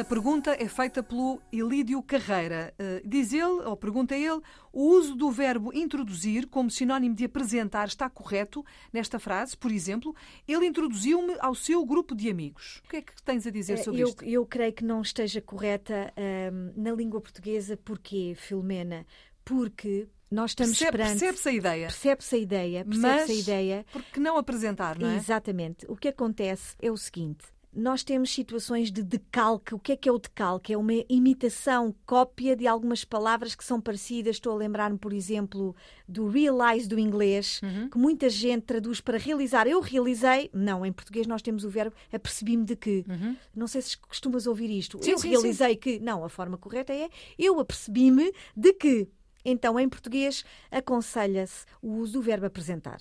A pergunta é feita pelo Elídio Carreira. Uh, diz ele, ou pergunta ele, o uso do verbo introduzir como sinónimo de apresentar está correto nesta frase? Por exemplo, ele introduziu-me ao seu grupo de amigos. O que é que tens a dizer sobre eu, isto? Eu creio que não esteja correta na língua portuguesa. Porquê, Filomena? Porque nós estamos Percebe, perante... Percebe-se a ideia. Percebe-se a ideia, percebe-se a ideia. porque não apresentar, não é? Exatamente. O que acontece é o seguinte. Nós temos situações de decalque. O que é que é o decalque? É uma imitação, cópia de algumas palavras que são parecidas. Estou a lembrar-me, por exemplo, do realize do inglês, uhum. que muita gente traduz para realizar. Eu realizei. Não, em português nós temos o verbo apercebi-me de que. Uhum. Não sei se costumas ouvir isto. Sim, eu sim, realizei sim. que. Não, a forma correta é eu apercebi-me de que. Então, em português, aconselha-se o uso do verbo apresentar.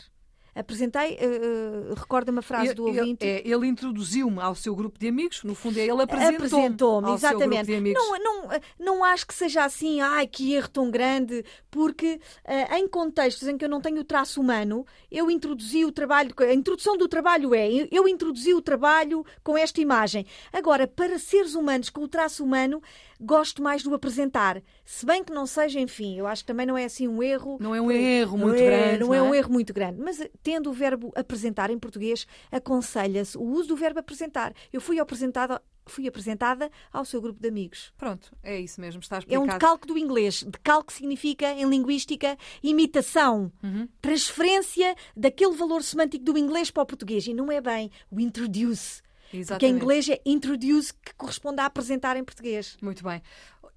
Apresentei, uh, recorda-me a frase do ouvinte. Ele, é, ele introduziu-me ao seu grupo de amigos, no fundo é ele apresentou-me apresentou ao exatamente. seu grupo de amigos. Não, não, não acho que seja assim, ai, que erro tão grande, porque uh, em contextos em que eu não tenho o traço humano, eu introduzi o trabalho, a introdução do trabalho é, eu introduzi o trabalho com esta imagem. Agora, para seres humanos com o traço humano, gosto mais do apresentar. Se bem que não seja, enfim, eu acho que também não é assim um erro. Não é um erro muito não é, grande. Não, não é, é um erro muito grande. Mas tendo o verbo apresentar em português, aconselha-se o uso do verbo apresentar. Eu fui apresentada fui apresentada ao seu grupo de amigos. Pronto, é isso mesmo, está explicado. É um decalque do inglês. Decalque significa, em linguística, imitação, uhum. transferência daquele valor semântico do inglês para o português. E não é bem o introduce. Exatamente. Porque em inglês é introduce, que corresponde a apresentar em português. Muito bem.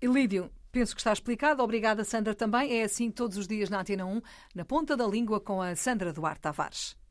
Elídio, penso que está explicado. Obrigada, Sandra, também. É assim todos os dias na Antena 1, na ponta da língua, com a Sandra Duarte Tavares.